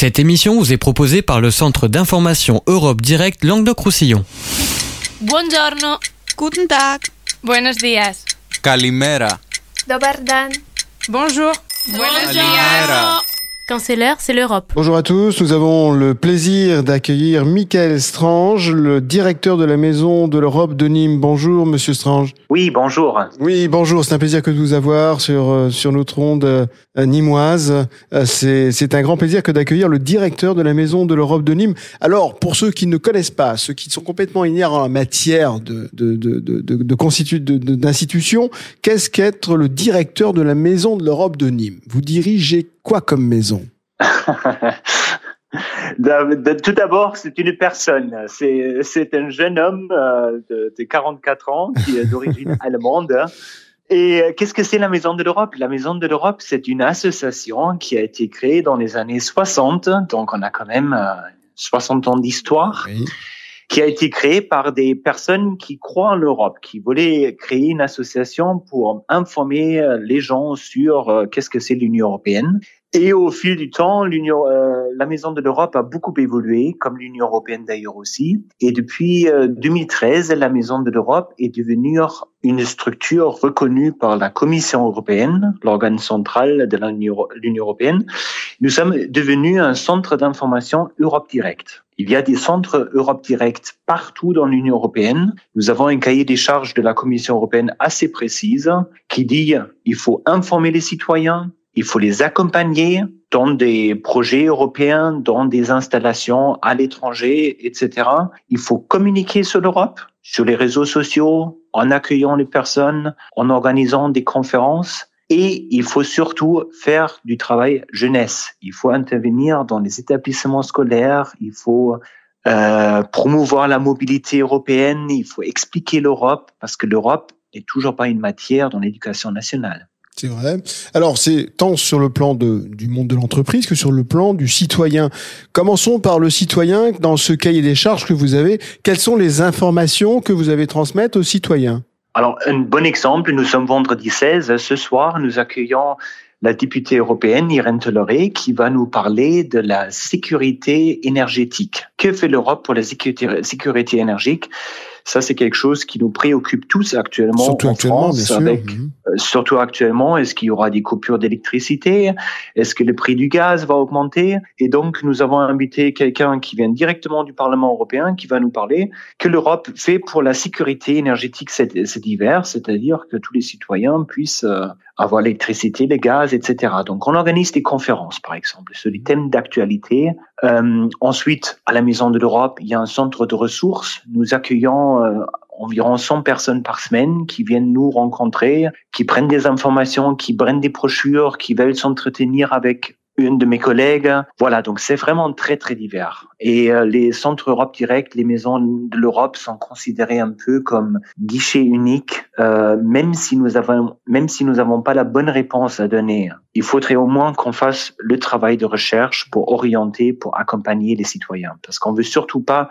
Cette émission vous est proposée par le Centre d'information Europe Direct Languedoc-Roussillon. Buongiorno. Guten Tag. Buenos días. Kalimera. Dobar dan. Bonjour. Buenos días. Quand c'est l'heure, c'est l'Europe. Bonjour à tous, nous avons le plaisir d'accueillir Michael Strange, le directeur de la Maison de l'Europe de Nîmes. Bonjour Monsieur Strange. Oui, bonjour. Oui, bonjour, c'est un plaisir que de vous avoir sur, euh, sur notre onde euh, nîmoise. Euh, C'est c'est un grand plaisir que d'accueillir le directeur de la Maison de l'Europe de Nîmes. Alors, pour ceux qui ne connaissent pas, ceux qui sont complètement ignorants en matière de, de, de, de, de, de constitu- de- de- d'institution, qu'est-ce qu'être le directeur de la Maison de l'Europe de Nîmes? Vous dirigez quoi comme maison tout d'abord, c'est une personne. C'est un jeune homme euh, de, de 44 ans qui est d'origine allemande. Et euh, qu'est-ce que c'est la Maison de l'Europe? La Maison de l'Europe, c'est une association qui a été créée dans les années 60. Donc, on a quand même euh, 60 ans d'histoire. Oui. Qui a été créée par des personnes qui croient en l'Europe, qui voulaient créer une association pour informer euh, les gens sur euh, qu'est-ce que c'est l'Union européenne. Et au fil du temps, l'Union, euh, la Maison de l'Europe a beaucoup évolué, comme l'Union européenne d'ailleurs aussi. Et depuis euh, 2013, la Maison de l'Europe est devenue une structure reconnue par la Commission européenne, l'organe central de l'Union l'Union européenne. Nous sommes devenus un centre d'information Europe Direct. Il y a des centres Europe Direct partout dans l'Union européenne. Nous avons un cahier des charges de la Commission européenne assez précise qui dit il faut informer les citoyens, il faut les accompagner dans des projets européens, dans des installations à l'étranger, etc. Il faut communiquer sur l'Europe, sur les réseaux sociaux, en accueillant les personnes, en organisant des conférences. Et il faut surtout faire du travail jeunesse. Il faut intervenir dans les établissements scolaires. Il faut euh, promouvoir la mobilité européenne. Il faut expliquer l'Europe parce que l'Europe n'est toujours pas une matière dans l'éducation nationale. C'est vrai. Alors, c'est tant sur le plan du monde de l'entreprise que sur le plan du citoyen. Commençons par le citoyen. Dans ce cahier des charges que vous avez, quelles sont les informations que vous avez transmettre aux citoyens? Alors, un bon exemple, nous sommes vendredi 16. Ce soir, nous accueillons la députée européenne Irène Toloré qui va nous parler de la sécurité énergétique. Que fait l'Europe pour la sécurité, sécurité énergétique Ça, c'est quelque chose qui nous préoccupe tous actuellement Surtout en actuellement, France, avec Mhm. euh, surtout actuellement, est-ce qu'il y aura des coupures d'électricité? Est-ce que le prix du gaz va augmenter? Et donc, nous avons invité quelqu'un qui vient directement du Parlement européen qui va nous parler que l'Europe fait pour la sécurité énergétique cet, cet hiver, c'est-à-dire que tous les citoyens puissent euh, avoir l'électricité, le gaz, etc. Donc, on organise des conférences, par exemple, sur des thèmes d'actualité. Euh, ensuite, à la Maison de l'Europe, il y a un centre de ressources. Nous accueillons euh, environ 100 personnes par semaine qui viennent nous rencontrer, qui prennent des informations, qui prennent des brochures, qui veulent s'entretenir avec une de mes collègues. Voilà, donc c'est vraiment très, très divers. Et euh, les centres Europe Direct, les maisons de l'Europe sont considérés un peu comme guichet unique, euh, même si nous avons, même si nous n'avons pas la bonne réponse à donner. Il faudrait au moins qu'on fasse le travail de recherche pour orienter, pour accompagner les citoyens. Parce qu'on veut surtout pas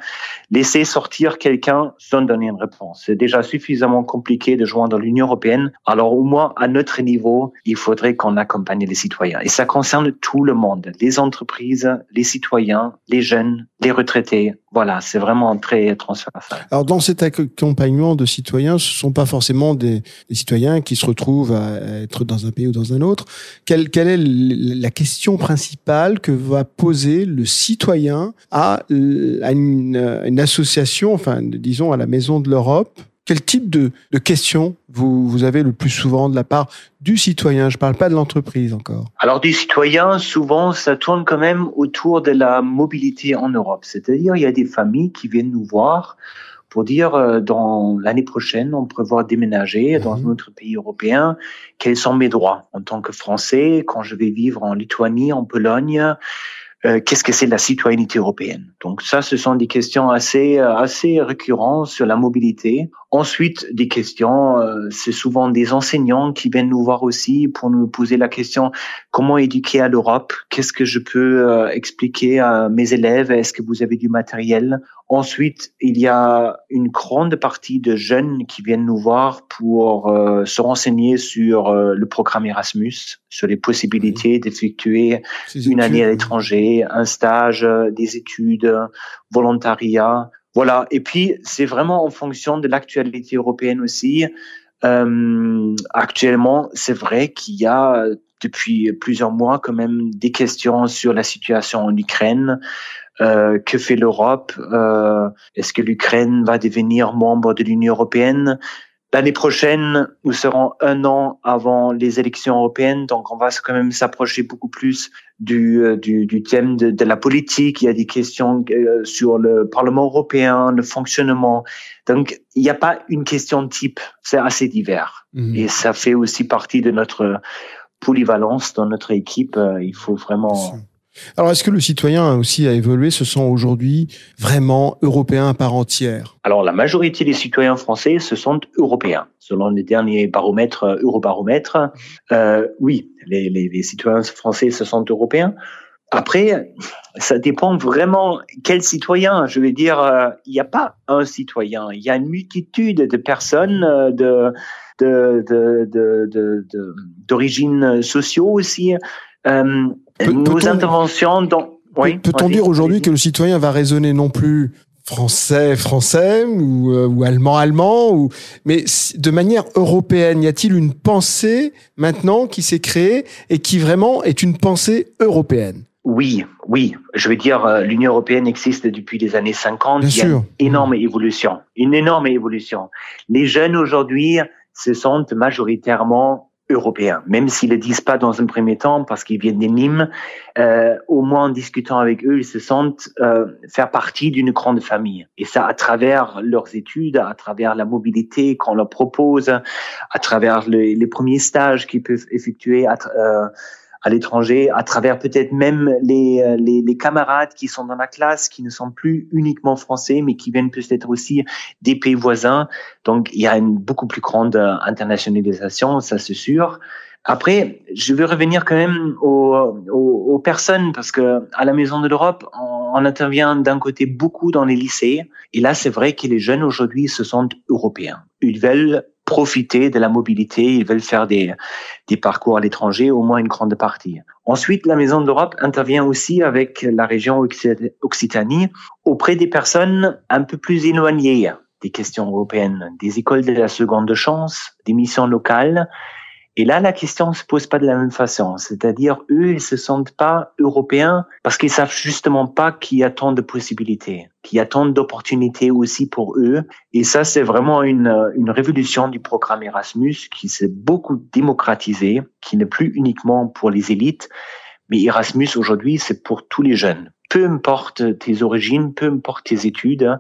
laisser sortir quelqu'un sans donner une réponse. C'est déjà suffisamment compliqué de joindre l'Union européenne. Alors au moins à notre niveau, il faudrait qu'on accompagne les citoyens. Et ça concerne tout le monde, les entreprises, les citoyens, les jeunes, les retraités. Voilà, c'est vraiment très transversal. Alors, dans cet accompagnement de citoyens, ce sont pas forcément des, citoyens qui se retrouvent à être dans un pays ou dans un autre. Quelle, est la question principale que va poser le citoyen à, euh, à une, une association, enfin, disons à la Maison de l'Europe quel type de, de questions vous, vous avez le plus souvent de la part du citoyen? Je parle pas de l'entreprise encore. Alors des citoyens, souvent, ça tourne quand même autour de la mobilité en Europe. C'est-à-dire, il y a des familles qui viennent nous voir pour dire, euh, dans l'année prochaine, on prévoit déménager dans Mhm. un autre pays européen. Quels sont mes droits? En tant que Français quand je vais vivre en Lituanie, en Pologne euh, Qu'est-ce que c'est la citoyenneté européenne? Donc ça, ce sont des questions assez euh, assez récurrentes sur la mobilité. Ensuite, des questions, euh, c'est souvent des enseignants qui viennent nous voir aussi pour nous poser la question comment éduquer à l'Europe? Qu'est-ce que je peux euh, expliquer à mes élèves? Est-ce que vous avez du matériel? Ensuite, il y a une grande partie de jeunes qui viennent nous voir pour euh, se renseigner sur euh, le programme Erasmus, sur les possibilités d'effectuer une année à l'étranger, un stage, euh, des études, volontariat. Voilà. Et puis, c'est vraiment en fonction de l'actualité européenne aussi. Euh, actuellement, c'est vrai qu'il y a depuis plusieurs mois quand même des questions sur la situation en Ukraine. Euh, que fait l'Europe? Euh, Est-ce que l'Ukraine va devenir membre de l'Union européenne? L'année prochaine, nous serons un an avant les élections européennes, donc on va quand même s'approcher beaucoup plus du, euh, du, du thème de, de, la politique. Il y a des questions euh, sur le Parlement européen, le fonctionnement. Donc, il n'y a pas une question type, c'est assez divers. Mmh. Et ça fait aussi partie de notre polyvalence dans notre équipe. Il faut vraiment alors, est-ce que le citoyen aussi a évolué, se sent aujourd'hui vraiment européen à part entière? Alors, la majorité des citoyens français se sentent européens. Selon les derniers baromètres, euh, eurobaromètres, euh, oui, les, les, les citoyens français se sentent européens. Après, ça dépend vraiment quel citoyen. Je veux dire, euh, il n'y a pas un citoyen. Il y a une multitude de personnes euh, de d'origine de, de, de, sociaux aussi. Euh, nos interventions dans... Oui, Peut-on dire aujourd'hui que le citoyen va raisonner non plus français français ou, euh, ou allemand allemand ou mais de manière européenne y a-t-il une pensée maintenant qui s'est créée et qui vraiment est une pensée européenne? Oui, oui. Je veux dire, euh, l'Union européenne existe depuis les années 50. Bien Il y a une énorme évolution, une énorme évolution. Les jeunes aujourd'hui se sentent majoritairement européens, même s'ils le disent pas dans un premier temps parce qu'ils viennent des Nîmes, euh, au moins en discutant avec eux, ils se sentent euh, faire partie d'une grande famille. Et ça à travers leurs études, à travers la mobilité qu'on leur propose, à travers les, premiers stages qu'ils peuvent effectuer, euh, à l'étranger, à travers peut-être même les, euh, les, les, camarades qui sont dans la classe, qui ne sont plus uniquement français, mais qui viennent peut-être aussi des pays voisins. Donc, il y a une beaucoup plus grande euh, internationalisation, ça c'est sûr. Après, je veux revenir quand même aux, aux, aux personnes parce que à la Maison de l'Europe, on, intervient d'un côté beaucoup dans les lycées, et là c'est vrai que les jeunes aujourd'hui se sentent européens. Ils veulent profiter de la mobilité, ils veulent faire des, des parcours à l'étranger, au moins une grande partie. Ensuite, la Maison de l'Europe intervient aussi avec la région Occitanie auprès des personnes un peu plus éloignées des questions européennes, des écoles de la seconde chance, des missions locales, et là, la question se pose pas de la même façon. C'est-à-dire, eux, ils se sentent pas européens parce qu'ils savent justement pas qu'il y a tant de possibilités, qu'il y a tant d'opportunités aussi pour eux. Et ça, c'est vraiment une, une révolution du programme Erasmus qui s'est beaucoup démocratisé, qui n'est plus uniquement pour les élites, mais Erasmus aujourd'hui, c'est pour tous les jeunes peu importe tes origines, peu importe tes études.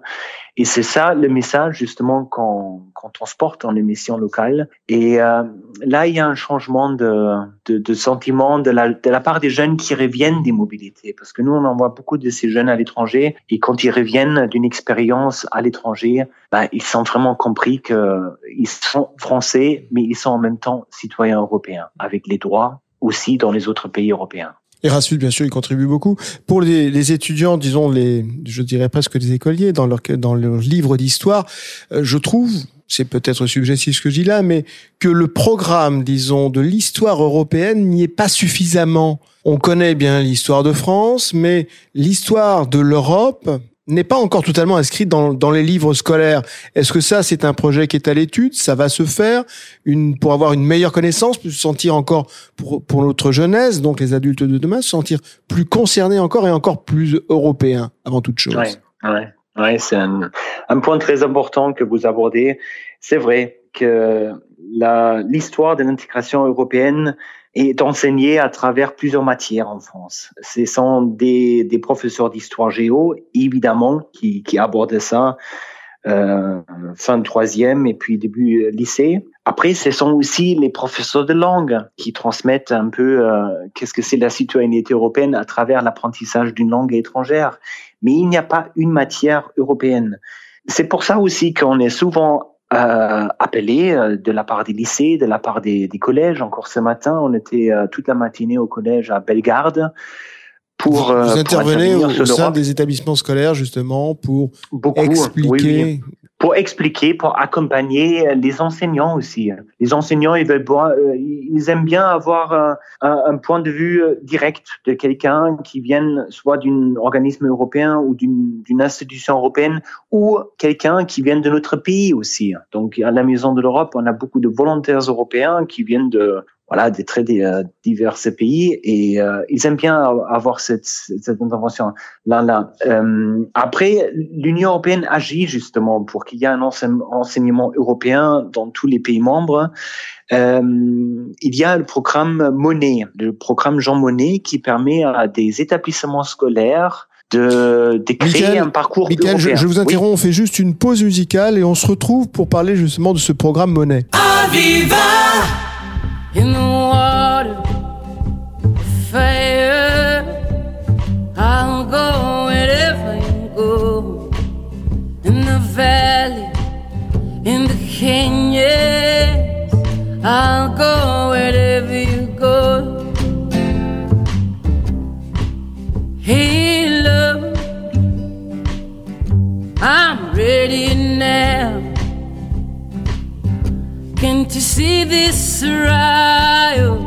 Et c'est ça le message justement qu'on qu transporte en émission locale. Et euh, là, il y a un changement de, de, de sentiment de la, de la part des jeunes qui reviennent des mobilités. Parce que nous, on envoie beaucoup de ces jeunes à l'étranger. Et quand ils reviennent d'une expérience à l'étranger, ben, ils sont vraiment compris qu'ils sont français, mais ils sont en même temps citoyens européens, avec les droits aussi dans les autres pays européens. Erasmus, bien sûr, il contribue beaucoup. Pour les, les, étudiants, disons les, je dirais presque les écoliers, dans leur dans leur livre d'histoire, euh, je trouve, c'est peut-être subjectif ce que je dis là, mais que le programme, disons, de l'histoire européenne n'y est pas suffisamment. On connaît bien l'histoire de France, mais l'histoire de l'Europe, n'est pas encore totalement inscrite dans, dans les livres scolaires. Est-ce que ça, c'est un projet qui est à l'étude? Ça va se faire? Une, pour avoir une meilleure connaissance, pour se sentir encore, pour, pour notre jeunesse, donc les adultes de demain, se sentir plus concernés encore et encore plus européens, avant toute chose. Ouais, ouais, ouais c'est un, un point très important que vous abordez. C'est vrai que l'histoire de l'intégration européenne est enseigné à travers plusieurs matières en France. Ce sont des, professeurs d'histoire géo, évidemment, qui, abordent ça euh, fin de troisième et puis début lycée. Après, ce sont aussi les professeurs de langue qui transmettent un peu euh, qu'est-ce que c'est la citoyenneté européenne à travers l'apprentissage d'une langue étrangère. Mais il n'y a pas une matière européenne. C'est pour ça aussi qu'on est souvent euh, appelés euh, de la part des lycées, de la part des, des collèges. Encore ce matin, on était euh, toute la matinée au collège à Bellegarde pour. Vous intervenez pour au, au sein des établissements scolaires justement pour Beaucoup, expliquer. oui, oui pour expliquer, pour accompagner les enseignants aussi. Les enseignants, ils, veulent, ils aiment bien avoir un, un, point de vue direct de quelqu'un qui vient soit d'un organisme européen ou d'une institution européenne ou quelqu'un qui vient de notre pays aussi. Donc, à la Maison de l'Europe, on a beaucoup de volontaires européens qui viennent de voilà des très euh, divers pays et euh, ils aiment bien avoir cette, cette intervention là là. Euh, après, l'Union européenne agit justement pour qu'il y ait un enseignement européen dans tous les pays membres. Euh, il y a le programme Monet, le programme Jean Monnet, qui permet à des établissements scolaires de, de créer Michael, un parcours Michael, européen. Je, je vous interromps, Oui. on fait juste une pause musicale et on se retrouve pour parler justement de ce programme Monet. In the water, see this riot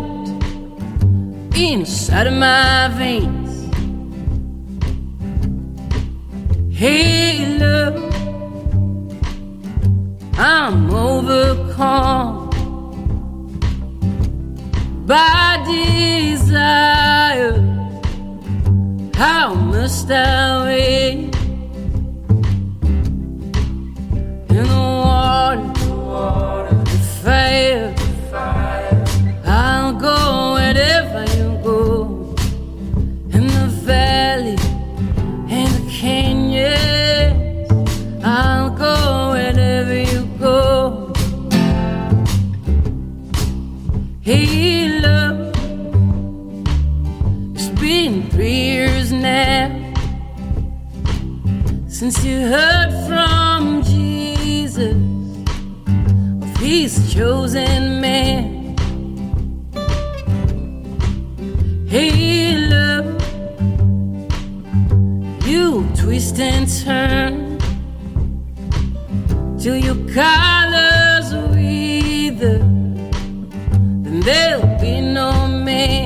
inside of my veins? Hey, love, I'm overcome by desire. How must I wait since you heard from Jesus he's chosen man. Hey, love, you twist and turn till your colors wither, then there'll be no man.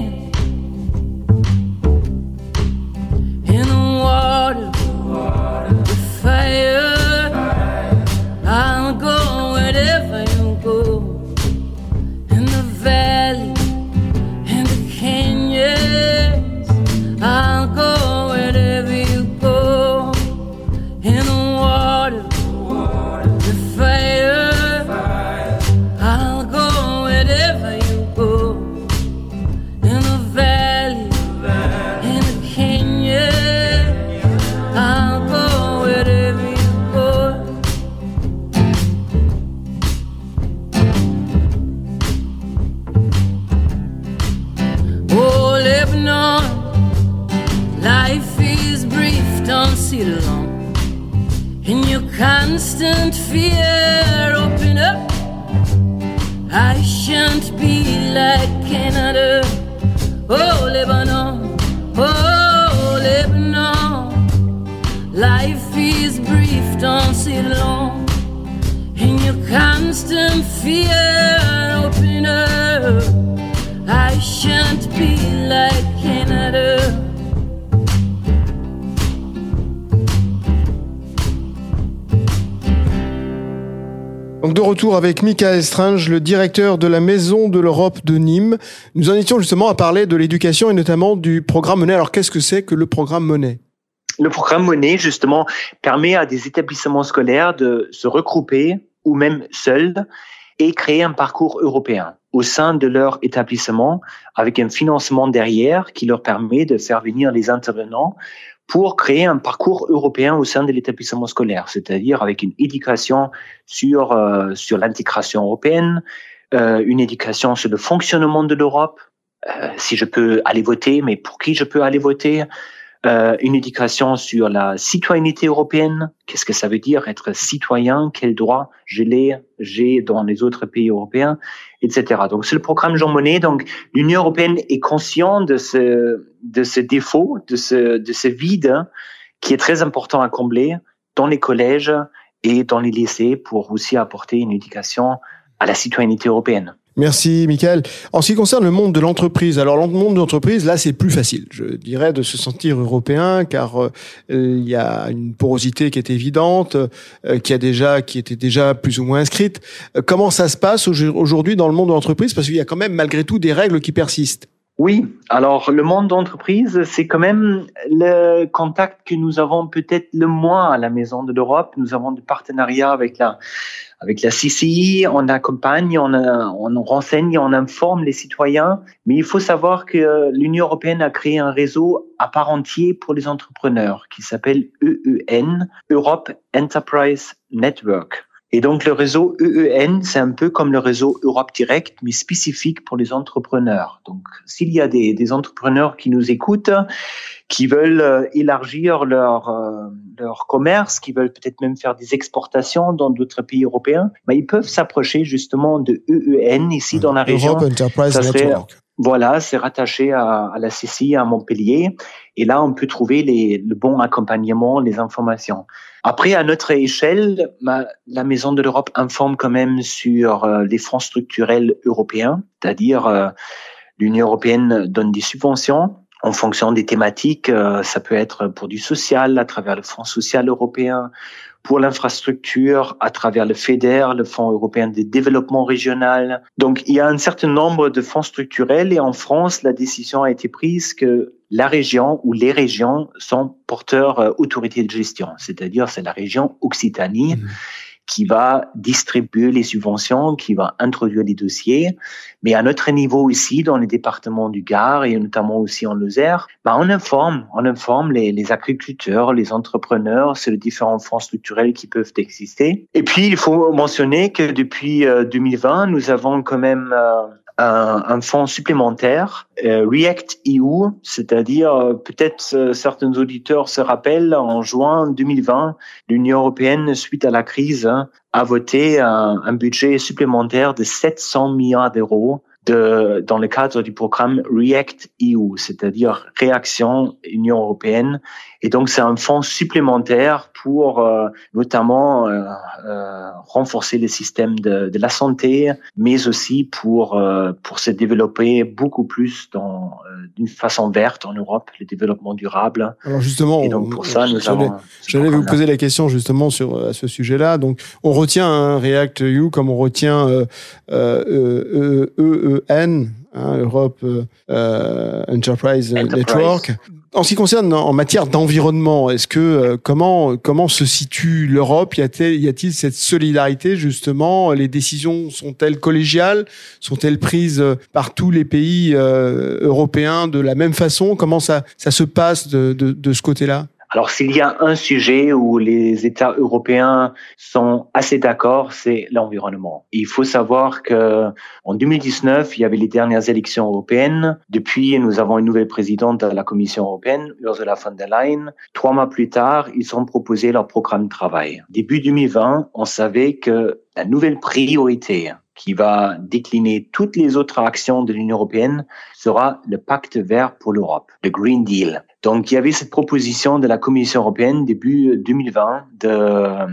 De retour avec Michael Strange, le directeur de la Maison de l'Europe de Nîmes. Nous en étions justement à parler de l'éducation et notamment du programme Monet. Alors qu'est-ce que c'est que le programme Monet Le programme Monet, justement, permet à des établissements scolaires de se regrouper ou même seuls et créer un parcours européen au sein de leur établissement avec un financement derrière qui leur permet de faire venir les intervenants pour créer un parcours européen au sein de l'établissement scolaire, c'est-à-dire avec une éducation sur euh, sur l'intégration européenne, euh, une éducation sur le fonctionnement de l'Europe, euh, si je peux aller voter, mais pour qui je peux aller voter, euh, une éducation sur la citoyenneté européenne. Qu'est-ce que ça veut dire être citoyen? Quels droits j'ai j'ai dans les autres pays européens, etc. Donc c'est le programme Jean Monnet. Donc l'Union européenne est consciente de ce de ce défaut, de ce de ce vide qui est très important à combler dans les collèges et dans les lycées pour aussi apporter une éducation à la citoyenneté européenne. Merci, Michael. En ce qui concerne le monde de l'entreprise, alors le monde de l'entreprise, là, c'est plus facile, je dirais, de se sentir européen, car euh, il y a une porosité qui est évidente, euh, qui a déjà, qui était déjà plus ou moins inscrite. Euh, comment ça se passe aujourd'hui dans le monde de l'entreprise? Parce qu'il y a quand même, malgré tout, des règles qui persistent. Oui, alors le monde d'entreprise, c'est quand même le contact que nous avons peut-être le moins à la Maison de l'Europe. Nous avons des partenariats avec la avec la CCI, on accompagne, on, on renseigne, on informe les citoyens. Mais il faut savoir que l'Union européenne a créé un réseau à part entier pour les entrepreneurs qui s'appelle EEN, Europe Enterprise Network. Et donc le réseau EEN, c'est un peu comme le réseau Europe Direct, mais spécifique pour les entrepreneurs. Donc s'il y a des, des, entrepreneurs qui nous écoutent, qui veulent euh, élargir leur, euh, leur commerce, qui veulent peut-être même faire des exportations dans d'autres pays européens, ben, ils peuvent s'approcher justement de EEN ici dans la région. Europe Enterprise Network. Voilà, c'est rattaché à, la CCI à Montpellier. Et là, on peut trouver les, le bon accompagnement, les informations. Après, à notre échelle, la Maison de l'Europe informe quand même sur euh, les fonds structurels européens, c'est-à-dire euh, l'Union européenne donne des subventions en fonction des thématiques. Euh, ça peut être pour du social à travers le Fonds social européen, pour l'infrastructure à travers le FEDER, le Fonds européen de développement régional. Donc, il y a un certain nombre de fonds structurels et en France, la décision a été prise que la région ou les régions sont porteurs euh, autorité de gestion, c'est-à-dire c'est la région Occitanie. Mmh qui va distribuer les subventions, qui va introduire les dossiers. Mais à notre niveau ici, dans les départements du Gard et notamment aussi en Lozère, bah on informe, on informe les, les agriculteurs, les entrepreneurs sur les différents fonds structurels qui peuvent exister. Et puis, il faut mentionner que depuis 2020, euh, nous avons quand même euh, un, un fonds supplémentaire, euh, React EU, c'est-à-dire euh, peut-être euh, certains auditeurs se rappellent, en juin 2020, l'Union européenne, suite à la crise, hein, a voté un, budget supplémentaire de 700 milliards d'euros de, dans le cadre du programme React EU, c'est-à-dire Réaction Union européenne. Et donc, c'est un fonds supplémentaire pour euh, notamment euh, euh, renforcer les systèmes de, de, la santé, mais aussi pour pour se développer beaucoup plus dans d'une façon verte en Europe, le développement durable. Alors justement, et donc pour ça, nous avons. J'allais vous poser la question justement sur à ce sujet-là. Donc, on retient un React EU comme on retient EEN, hein, Europe Enterprise, Enterprise, Network. En ce qui concerne en matière d'environnement, est-ce que euh, comment comment se situe l'Europe? Y a-t-il cette solidarité justement? Les décisions sont-elles collégiales? Sont-elles prises euh, par tous les pays euh, européens de la même façon? Comment ça ça se passe de ce côté-là? Alors s'il y a un sujet où les États européens sont assez d'accord, c'est l'environnement. Il faut savoir que en 2019, il y avait les dernières élections européennes. Depuis, nous avons une nouvelle présidente de la Commission européenne, Ursula von der Leyen. Trois mois plus tard, ils ont proposé leur programme de travail. Début 2020, on savait que la nouvelle priorité qui va décliner toutes les autres actions de l'Union européenne sera le pacte vert pour l'Europe, le Green Deal. Donc, il y avait cette proposition de la Commission européenne début 2020 de, euh,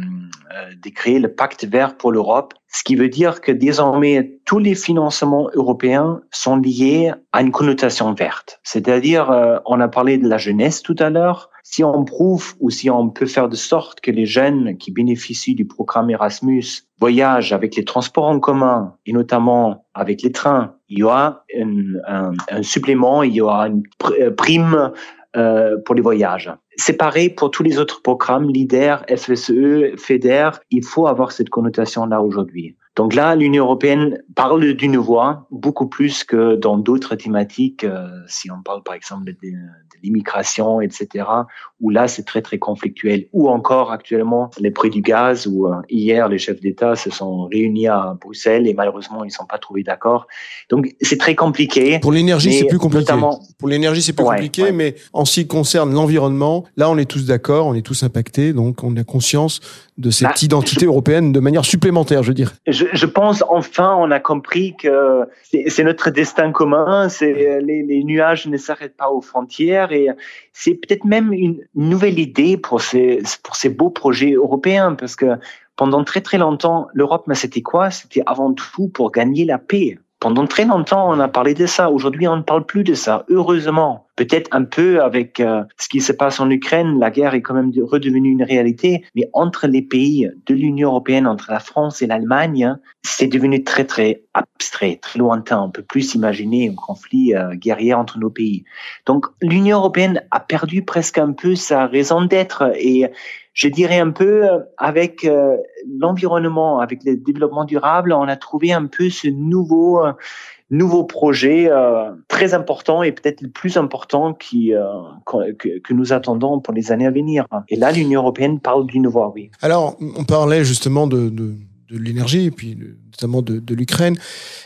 de créer le pacte vert pour l'Europe, ce qui veut dire que désormais tous les financements européens sont liés à une connotation verte. C'est-à-dire, euh, on a parlé de la jeunesse tout à l'heure. Si on prouve ou si on peut faire de sorte que les jeunes qui bénéficient du programme Erasmus voyagent avec les transports en commun et notamment avec les trains, il y aura un, supplément, il y aura une prime euh, pour les voyages. C'est pareil pour tous les autres programmes, LIDER, FSE, FEDER. Il faut avoir cette connotation-là aujourd'hui. Donc là, l'Union européenne parle d'une voix beaucoup plus que dans d'autres thématiques, euh, si on parle par exemple de, de l'immigration, etc., où là c'est très très conflictuel. Ou encore actuellement les prix du gaz, où euh, hier les chefs d'État se sont réunis à Bruxelles et malheureusement ils ne sont pas trouvés d'accord. Donc c'est très compliqué. Pour l'énergie, c'est plus compliqué. notamment- Pour l'énergie, c'est plus Ouais, compliqué, ouais. mais en ce qui concerne l'environnement, là, on est tous d'accord, on est tous impactés, donc on a conscience de cette Bah, identité européenne de manière supplémentaire, je veux dire. Je, je pense enfin on a compris que c'est notre destin commun, c'est les, les nuages ne s'arrêtent pas aux frontières et c'est peut-être même une nouvelle idée pour ces pour ces beaux projets européens parce que pendant très très longtemps l'Europe c'était quoi? C'était avant tout pour gagner la paix. Pendant très longtemps, on a parlé de ça. Aujourd'hui, on ne parle plus de ça. Heureusement, peut-être un peu avec euh, ce qui se passe en Ukraine, la guerre est quand même de- redevenue une réalité. Mais entre les pays de l'Union européenne, entre la France et l'Allemagne, c'est devenu très très abstrait, très lointain. On peut plus imaginer un conflit euh, guerrier entre nos pays. Donc, l'Union européenne a perdu presque un peu sa raison d'être et je dirais un peu euh, avec l'environnement, avec le développement durable, on a trouvé un peu ce nouveau nouveau projet euh, très important et peut-être le plus important qui euh, que, nous attendons pour les années à venir. Et là, l'Union européenne parle d'une voix, oui. Alors, on parlait justement de, de, l'énergie, et puis notamment de, l'Ukraine,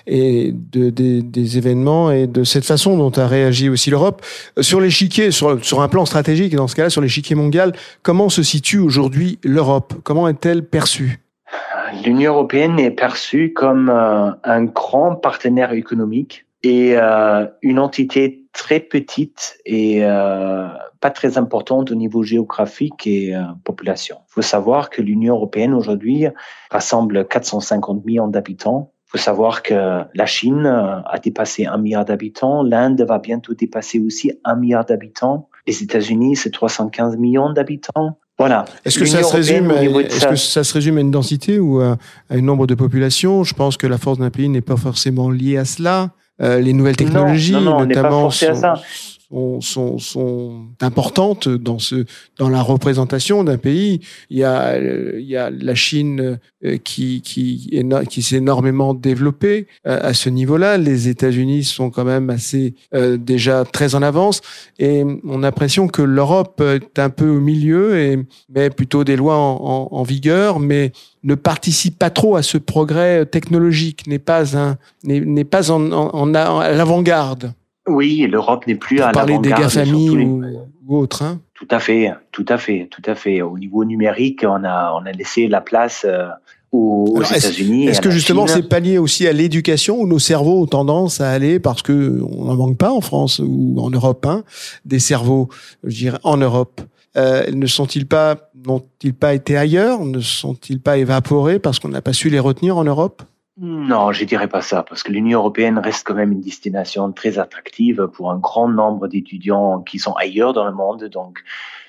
et de, des, des événements, et de cette façon dont a réagi aussi l'Europe. Euh, Sur l'échiquier, sur, sur un plan stratégique, et dans ce cas-là, sur l'échiquier mondial, comment se situe aujourd'hui l'Europe? Comment est-elle perçue? L'Union européenne est perçue comme euh, un grand partenaire économique et euh, une entité très petite et euh, pas très importante au niveau géographique et population. Il faut savoir que l'Union européenne aujourd'hui rassemble 450 millions d'habitants. Il faut savoir que la Chine a dépassé un milliard d'habitants, l'Inde va bientôt dépasser aussi un milliard d'habitants, les États-Unis c'est 315 millions d'habitants. Voilà. Est-ce que, ça se résume, à, niveau de est-ce sa- que ça se résume à une densité ou à, à un nombre de population Je pense que la force d'un pays n'est pas forcément liée à cela. Euh, les nouvelles technologies, non, non, on n'est pas notamment, à ça. Sont, sont, sont importantes dans, ce, dans la représentation d'un pays. Il y a, euh, il y a la Chine euh, qui, qui, qui s'est énormément développée euh, à ce niveau-là. Les États-Unis sont quand même assez euh, déjà très en avance. Et on a l'impression que l'Europe est un peu au milieu et met plutôt des lois en, en, en vigueur, mais ne participe pas trop à ce progrès technologique, n'est pas un, n'est pas en, en, en à l'avant-garde. Oui, l'Europe n'est plus Pour à parler des. GAFAMI les- ou, ou autres. Hein. Tout à fait, tout à fait, tout à fait. Au niveau numérique, on a, on a laissé la place euh, aux, États-Unis. Est-ce que justement c'est pas lié aussi à l'éducation où nos cerveaux ont tendance à aller parce que on n'en manque pas en France ou en Europe, hein, des cerveaux, je dirais en Europe. Euh, ne sont-ils pas, n'ont-ils pas été ailleurs? Ne sont-ils pas évaporés parce qu'on n'a pas su les retenir en Europe? Non, je dirais pas ça, parce que l'Union européenne reste quand même une destination très attractive pour un grand nombre d'étudiants qui sont ailleurs dans le monde. Donc,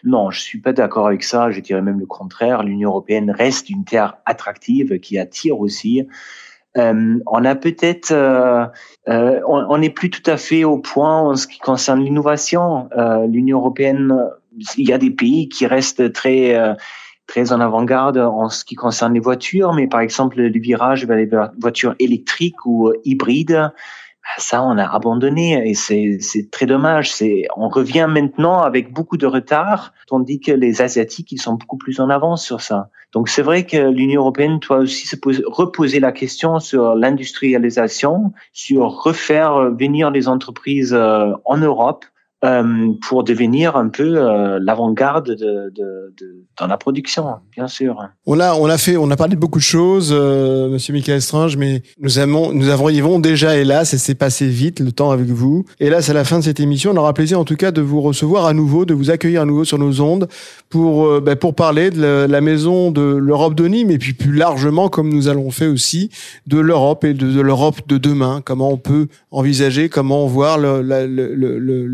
non, je suis pas d'accord avec ça. Je dirais même le contraire. L'Union européenne reste une terre attractive qui attire aussi. Euh, on a peut-être, euh, euh, on n'est plus tout à fait au point en ce qui concerne l'innovation. Euh, L'Union européenne, il y a des pays qui restent très euh, très en avant-garde en ce qui concerne les voitures, mais par exemple le virage vers les vo- voitures électriques ou euh, hybrides, bah, ça on a abandonné et c'est très dommage. C'est on revient maintenant avec beaucoup de retard, tandis que les asiatiques ils sont beaucoup plus en avance sur ça. Donc c'est vrai que l'Union européenne doit aussi se poser, reposer la question sur l'industrialisation, sur refaire venir les entreprises euh, en Europe euh, pour devenir un peu euh, l'avant-garde de, dans la production, bien sûr. On a, on a fait, on a parlé de beaucoup de choses, euh, Monsieur Michael Strange, mais nous avons, nous avons déjà, hélas, et c'est passé vite le temps avec vous. Hélas, à la fin de cette émission, on aura plaisir en tout cas de vous recevoir à nouveau, de vous accueillir à nouveau sur nos ondes pour, euh, ben, parler de la, maison de l'Europe de Nîmes et puis plus largement, comme nous allons fait aussi, de l'Europe et de, l'Europe de demain. Comment on peut envisager, comment voir le- la- le- le- le-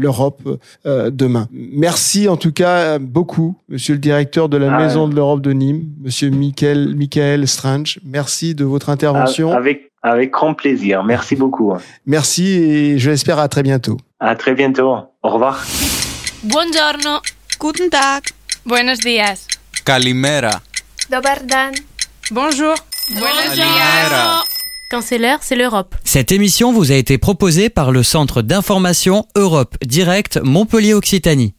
euh, demain. Merci en tout cas euh, beaucoup, Monsieur le directeur de la ah, Maison de l'Europe de Nîmes, Monsieur Michael, Michael Strange. Merci de votre intervention. Ah, avec, grand plaisir. Merci beaucoup. Merci et je l'espère à très bientôt. À très bientôt. Au revoir. Buongiorno. Guten Tag. Buenos días. Dobardan. Bonjour. Buenos días. Quand c'est l'heure, c'est l'Europe. Cette émission vous a été proposée par le Centre d'information Europe Direct Montpellier Occitanie.